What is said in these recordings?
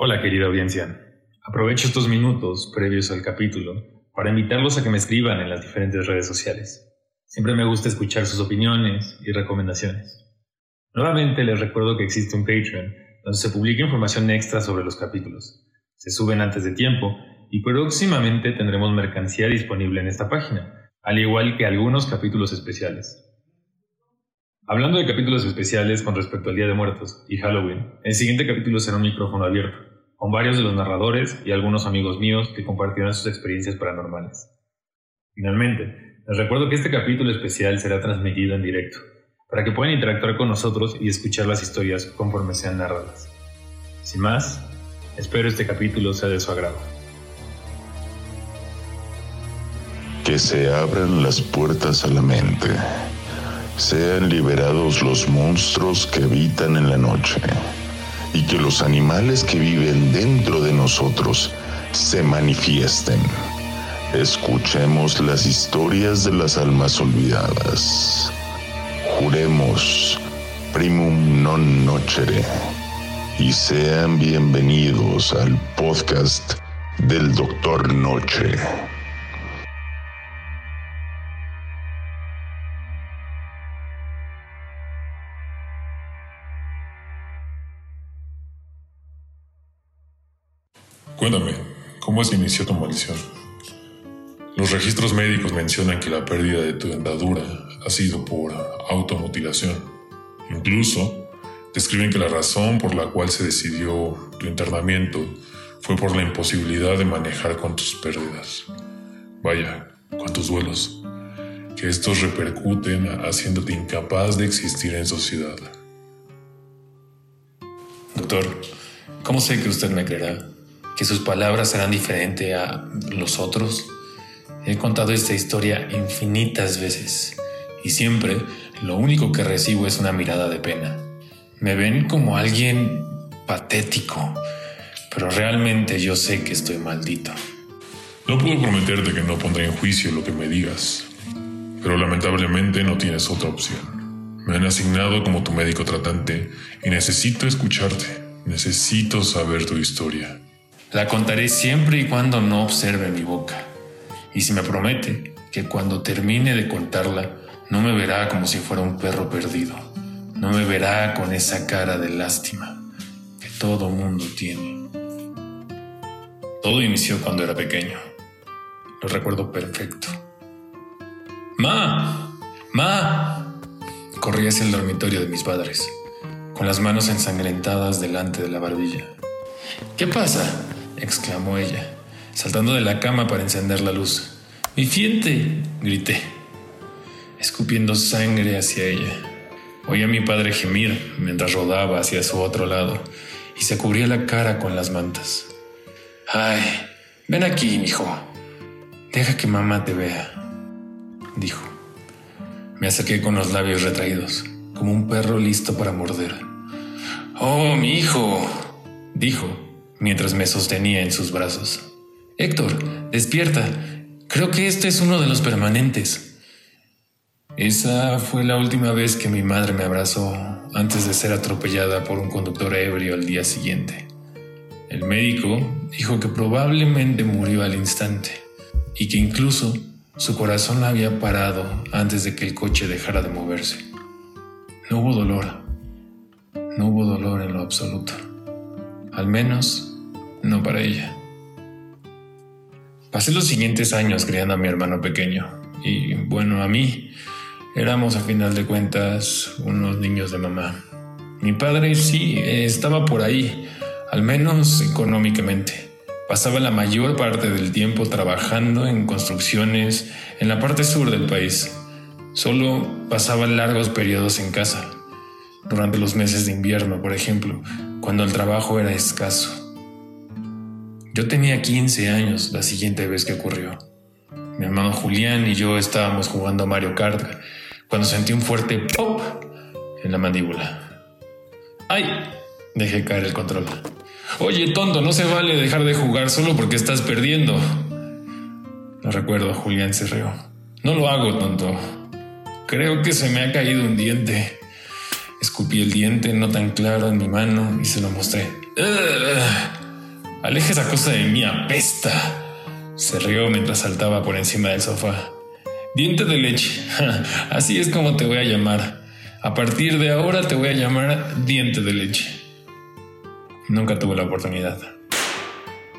Hola querida audiencia. Aprovecho estos minutos previos al capítulo para invitarlos a que me escriban en las diferentes redes sociales. Siempre me gusta escuchar sus opiniones y recomendaciones. Nuevamente les recuerdo que existe un Patreon donde se publica información extra sobre los capítulos. Se suben antes de tiempo y próximamente tendremos mercancía disponible en esta página, al igual que algunos capítulos especiales. Hablando de capítulos especiales con respecto al Día de Muertos y Halloween, el siguiente capítulo será un micrófono abierto, con varios de los narradores y algunos amigos míos que compartirán sus experiencias paranormales. Finalmente, les recuerdo que este capítulo especial será transmitido en directo, para que puedan interactuar con nosotros y escuchar las historias conforme sean narradas. Sin más, espero este capítulo sea de su agrado. Que se abran las puertas a la mente sean liberados los monstruos que habitan en la noche y que los animales que viven dentro de nosotros se manifiesten. Escuchemos las historias de las almas olvidadas. Juremos primum non nocere y sean bienvenidos al podcast del Doctor Noche. Cuéntame, ¿cómo se inició tu maldición? Los registros médicos mencionan que la pérdida de tu dentadura ha sido por automutilación. Incluso describen que la razón por la cual se decidió tu internamiento fue por la imposibilidad de manejar con tus pérdidas. Vaya, con tus duelos. Que estos repercuten haciéndote incapaz de existir en sociedad. Doctor, ¿cómo sé que usted me creerá? Que sus palabras serán diferentes a los otros. He contado esta historia infinitas veces y siempre lo único que recibo es una mirada de pena. Me ven como alguien patético, pero realmente yo sé que estoy maldito. No puedo prometerte que no pondré en juicio lo que me digas, pero lamentablemente no tienes otra opción. Me han asignado como tu médico tratante y necesito escucharte. Necesito saber tu historia. La contaré siempre y cuando no observe mi boca. Y si me promete que cuando termine de contarla, no me verá como si fuera un perro perdido. No me verá con esa cara de lástima que todo mundo tiene. Todo inició cuando era pequeño. Lo recuerdo perfecto. ¡Ma! ¡Ma! Corrí hacia el dormitorio de mis padres, con las manos ensangrentadas delante de la barbilla. ¿Qué pasa? Exclamó ella, saltando de la cama para encender la luz. ¡Mi fiente! grité, escupiendo sangre hacia ella. Oí a mi padre gemir mientras rodaba hacia su otro lado y se cubría la cara con las mantas. ¡Ay! Ven aquí, hijo. Deja que mamá te vea, dijo. Me acerqué con los labios retraídos, como un perro listo para morder. ¡Oh, mi hijo! dijo, mientras me sostenía en sus brazos. Héctor, despierta. Creo que este es uno de los permanentes. Esa fue la última vez que mi madre me abrazó antes de ser atropellada por un conductor ebrio al día siguiente. El médico dijo que probablemente murió al instante y que incluso su corazón había parado antes de que el coche dejara de moverse. No hubo dolor. No hubo dolor en lo absoluto. Al menos no para ella. Pasé los siguientes años criando a mi hermano pequeño y bueno, a mí éramos a final de cuentas unos niños de mamá. Mi padre sí estaba por ahí, al menos económicamente. Pasaba la mayor parte del tiempo trabajando en construcciones en la parte sur del país. Solo pasaba largos periodos en casa, durante los meses de invierno, por ejemplo, cuando el trabajo era escaso. Yo tenía 15 años la siguiente vez que ocurrió. Mi hermano Julián y yo estábamos jugando Mario Kart cuando sentí un fuerte pop en la mandíbula. ¡Ay! Dejé caer el control. Oye, tonto, no se vale dejar de jugar solo porque estás perdiendo. No recuerdo, Julián se rió. No lo hago, tonto. Creo que se me ha caído un diente. Escupí el diente no tan claro en mi mano y se lo mostré. Aleja esa cosa de mí, apesta. Se rió mientras saltaba por encima del sofá. Diente de leche. Así es como te voy a llamar. A partir de ahora te voy a llamar diente de leche. Nunca tuvo la oportunidad.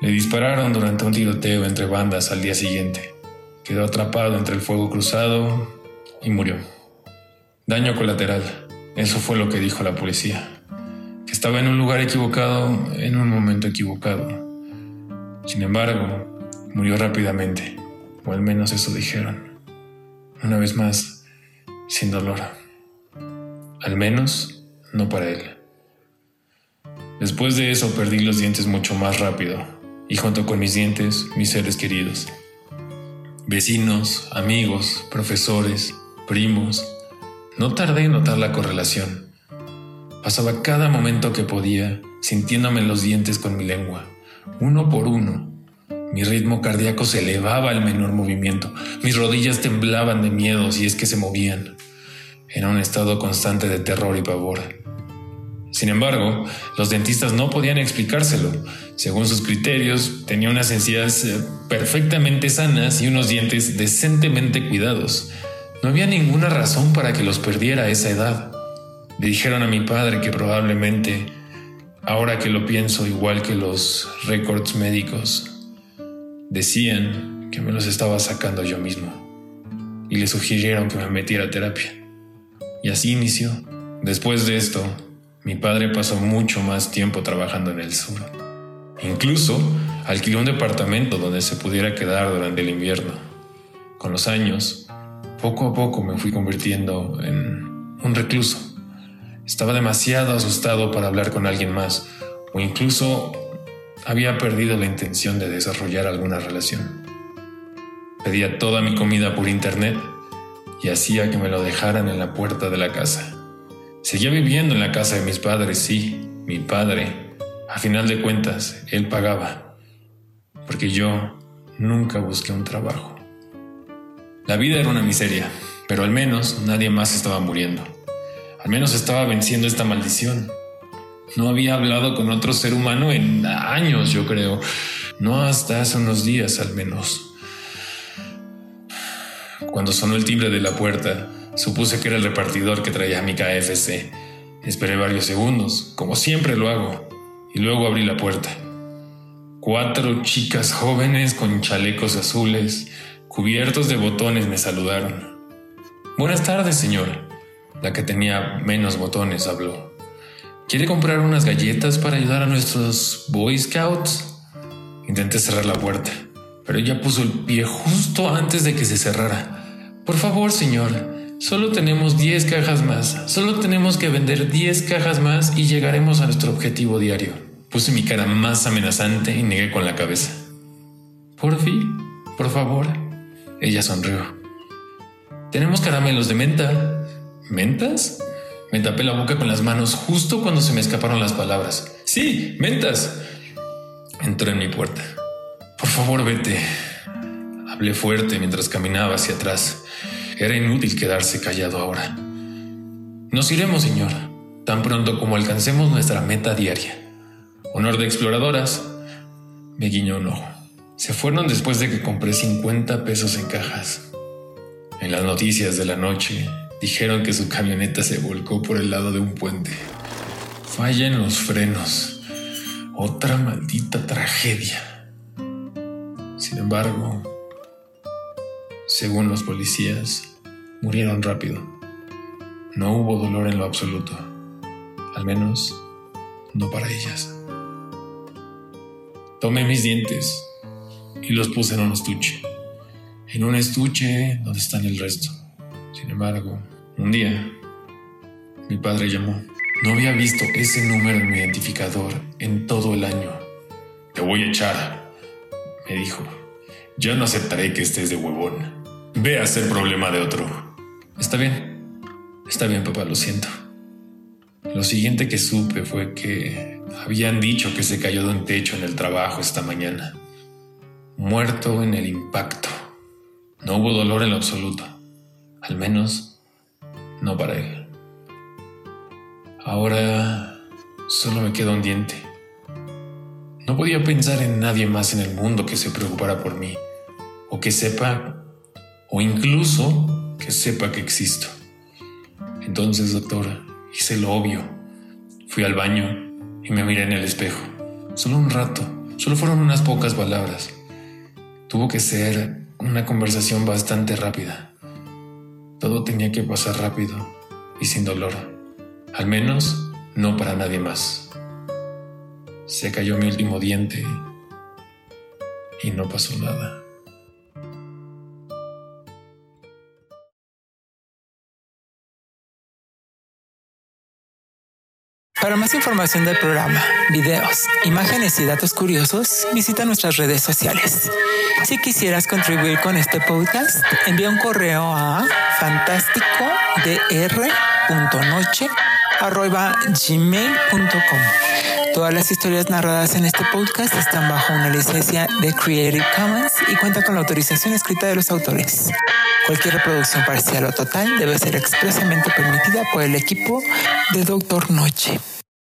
Le dispararon durante un tiroteo entre bandas al día siguiente. Quedó atrapado entre el fuego cruzado y murió. Daño colateral. Eso fue lo que dijo la policía. Estaba en un lugar equivocado en un momento equivocado. Sin embargo, murió rápidamente. O al menos eso dijeron. Una vez más, sin dolor. Al menos no para él. Después de eso perdí los dientes mucho más rápido y junto con mis dientes mis seres queridos. Vecinos, amigos, profesores, primos. No tardé en notar la correlación. Pasaba cada momento que podía, sintiéndome los dientes con mi lengua, uno por uno. Mi ritmo cardíaco se elevaba al menor movimiento, mis rodillas temblaban de miedo si es que se movían. Era un estado constante de terror y pavor. Sin embargo, los dentistas no podían explicárselo. Según sus criterios, tenía unas encías eh, perfectamente sanas y unos dientes decentemente cuidados. No había ninguna razón para que los perdiera a esa edad. Dijeron a mi padre que probablemente, ahora que lo pienso igual que los récords médicos, decían que me los estaba sacando yo mismo. Y le sugirieron que me metiera a terapia. Y así inició. Después de esto, mi padre pasó mucho más tiempo trabajando en el sur. Incluso alquiló un departamento donde se pudiera quedar durante el invierno. Con los años, poco a poco me fui convirtiendo en un recluso. Estaba demasiado asustado para hablar con alguien más o incluso había perdido la intención de desarrollar alguna relación. Pedía toda mi comida por internet y hacía que me lo dejaran en la puerta de la casa. Seguía viviendo en la casa de mis padres, sí, mi padre. A final de cuentas, él pagaba, porque yo nunca busqué un trabajo. La vida era una miseria, pero al menos nadie más estaba muriendo. Al menos estaba venciendo esta maldición. No había hablado con otro ser humano en años, yo creo. No hasta hace unos días al menos. Cuando sonó el timbre de la puerta, supuse que era el repartidor que traía mi KFC. Esperé varios segundos, como siempre lo hago, y luego abrí la puerta. Cuatro chicas jóvenes con chalecos azules, cubiertos de botones me saludaron. Buenas tardes, señora. La que tenía menos botones habló. ¿Quiere comprar unas galletas para ayudar a nuestros Boy Scouts? Intenté cerrar la puerta, pero ella puso el pie justo antes de que se cerrara. Por favor, señor, solo tenemos 10 cajas más. Solo tenemos que vender 10 cajas más y llegaremos a nuestro objetivo diario. Puse mi cara más amenazante y negué con la cabeza. Por fin, por favor, ella sonrió. Tenemos caramelos de menta. ¿Mentas? Me tapé la boca con las manos justo cuando se me escaparon las palabras. Sí, mentas. Entró en mi puerta. Por favor, vete. Hablé fuerte mientras caminaba hacia atrás. Era inútil quedarse callado ahora. Nos iremos, señor, tan pronto como alcancemos nuestra meta diaria. Honor de exploradoras. Me guiñó un ojo. Se fueron después de que compré 50 pesos en cajas. En las noticias de la noche dijeron que su camioneta se volcó por el lado de un puente. Falla en los frenos. Otra maldita tragedia. Sin embargo, según los policías, murieron rápido. No hubo dolor en lo absoluto. Al menos, no para ellas. Tomé mis dientes y los puse en un estuche. En un estuche donde están el resto. Sin embargo, un día, mi padre llamó. No había visto ese número en mi identificador en todo el año. Te voy a echar, me dijo. Yo no aceptaré que estés de huevón. Ve a ser problema de otro. Está bien. Está bien, papá, lo siento. Lo siguiente que supe fue que habían dicho que se cayó de un techo en el trabajo esta mañana muerto en el impacto. No hubo dolor en lo absoluto, al menos no para él. Ahora solo me queda un diente. No podía pensar en nadie más en el mundo que se preocupara por mí, o que sepa, o incluso que sepa que existo. Entonces, doctora, hice lo obvio. Fui al baño y me miré en el espejo. Solo un rato, solo fueron unas pocas palabras. Tuvo que ser una conversación bastante rápida. Todo tenía que pasar rápido y sin dolor. Al menos no para nadie más. Se cayó mi último diente y no pasó nada. Para más información del programa, videos, imágenes y datos curiosos, visita nuestras redes sociales. Si quisieras contribuir con este podcast, envía un correo a fantasticodr.noche.gmail.com Todas las historias narradas en este podcast están bajo una licencia de Creative Commons y cuentan con la autorización escrita de los autores. Cualquier reproducción parcial o total debe ser expresamente permitida por el equipo de Doctor Noche.